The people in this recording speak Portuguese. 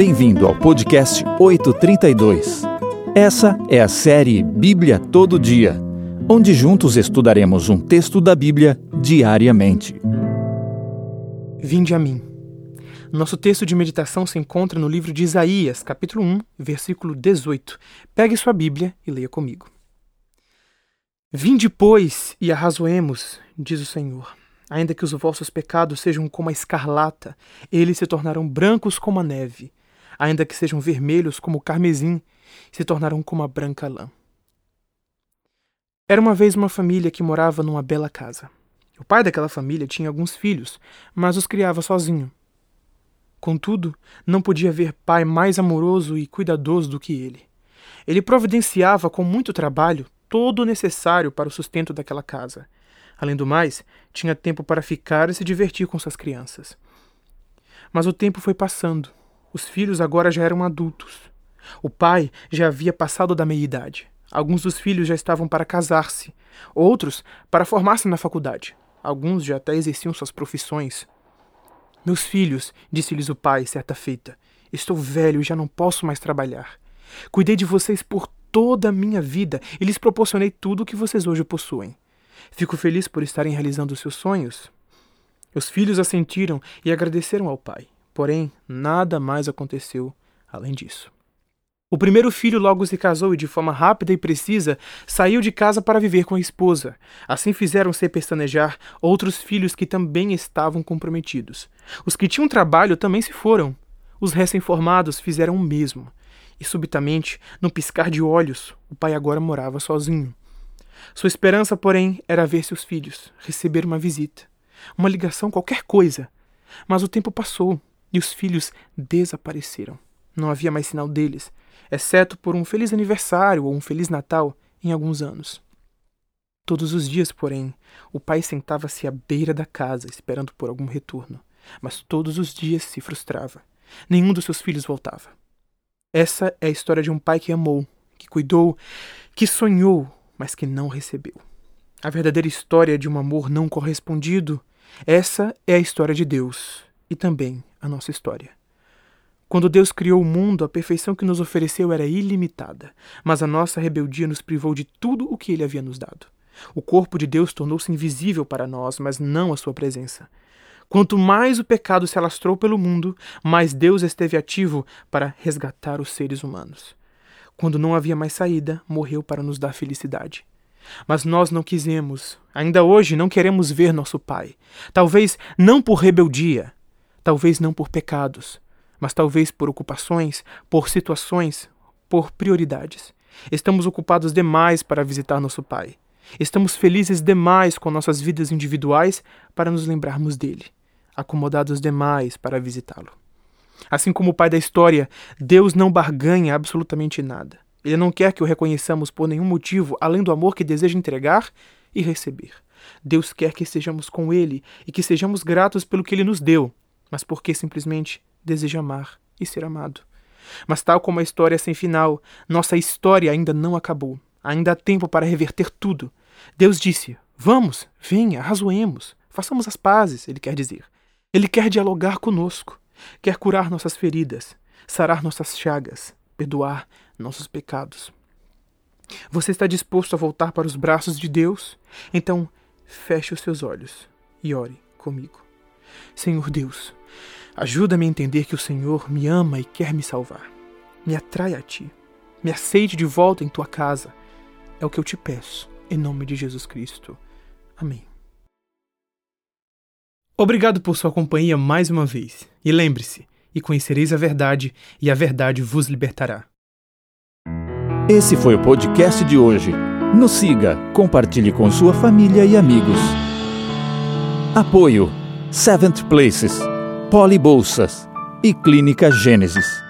Bem-vindo ao podcast 832. Essa é a série Bíblia Todo Dia, onde juntos estudaremos um texto da Bíblia diariamente. Vinde a mim. Nosso texto de meditação se encontra no livro de Isaías, capítulo 1, versículo 18. Pegue sua Bíblia e leia comigo. Vinde, pois, e arrazoemos, diz o Senhor. Ainda que os vossos pecados sejam como a escarlata, eles se tornarão brancos como a neve. Ainda que sejam vermelhos como o carmesim, se tornarão como a branca lã. Era uma vez uma família que morava numa bela casa. O pai daquela família tinha alguns filhos, mas os criava sozinho. Contudo, não podia haver pai mais amoroso e cuidadoso do que ele. Ele providenciava com muito trabalho todo o necessário para o sustento daquela casa Além do mais, tinha tempo para ficar e se divertir com suas crianças. Mas o tempo foi passando. Os filhos agora já eram adultos. O pai já havia passado da meia-idade. Alguns dos filhos já estavam para casar-se, outros para formar-se na faculdade. Alguns já até exerciam suas profissões. Meus filhos, disse-lhes o pai certa feita, estou velho e já não posso mais trabalhar. Cuidei de vocês por toda a minha vida e lhes proporcionei tudo o que vocês hoje possuem. Fico feliz por estarem realizando seus sonhos. Os filhos assentiram e agradeceram ao pai, porém nada mais aconteceu além disso. O primeiro filho logo se casou e, de forma rápida e precisa, saiu de casa para viver com a esposa. Assim fizeram-se pestanejar outros filhos que também estavam comprometidos. Os que tinham trabalho também se foram. Os recém-formados fizeram o mesmo. E subitamente, num piscar de olhos, o pai agora morava sozinho. Sua esperança, porém, era ver seus filhos, receber uma visita, uma ligação, qualquer coisa. Mas o tempo passou e os filhos desapareceram. Não havia mais sinal deles, exceto por um feliz aniversário ou um feliz Natal em alguns anos. Todos os dias, porém, o pai sentava-se à beira da casa esperando por algum retorno, mas todos os dias se frustrava. Nenhum dos seus filhos voltava. Essa é a história de um pai que amou, que cuidou, que sonhou, mas que não recebeu. A verdadeira história de um amor não correspondido, essa é a história de Deus e também a nossa história. Quando Deus criou o mundo, a perfeição que nos ofereceu era ilimitada, mas a nossa rebeldia nos privou de tudo o que ele havia nos dado. O corpo de Deus tornou-se invisível para nós, mas não a sua presença. Quanto mais o pecado se alastrou pelo mundo, mais Deus esteve ativo para resgatar os seres humanos. Quando não havia mais saída, morreu para nos dar felicidade. Mas nós não quisemos, ainda hoje não queremos ver nosso Pai. Talvez não por rebeldia, talvez não por pecados, mas talvez por ocupações, por situações, por prioridades. Estamos ocupados demais para visitar nosso Pai. Estamos felizes demais com nossas vidas individuais para nos lembrarmos dele, acomodados demais para visitá-lo. Assim como o pai da história, Deus não barganha absolutamente nada. Ele não quer que o reconheçamos por nenhum motivo além do amor que deseja entregar e receber. Deus quer que estejamos com Ele e que sejamos gratos pelo que Ele nos deu, mas porque simplesmente deseja amar e ser amado. Mas, tal como a história sem final, nossa história ainda não acabou. Ainda há tempo para reverter tudo. Deus disse: Vamos, venha, razoemos, façamos as pazes, Ele quer dizer. Ele quer dialogar conosco. Quer curar nossas feridas, sarar nossas chagas, perdoar nossos pecados. Você está disposto a voltar para os braços de Deus? Então, feche os seus olhos e ore comigo. Senhor Deus, ajuda-me a entender que o Senhor me ama e quer me salvar. Me atrai a Ti. Me aceite de volta em Tua casa. É o que eu te peço, em nome de Jesus Cristo. Amém. Obrigado por sua companhia mais uma vez. E lembre-se: e conhecereis a verdade, e a verdade vos libertará. Esse foi o podcast de hoje. Nos siga, compartilhe com sua família e amigos. Apoio: Seventh Places, Poli Bolsas e Clínica Gênesis.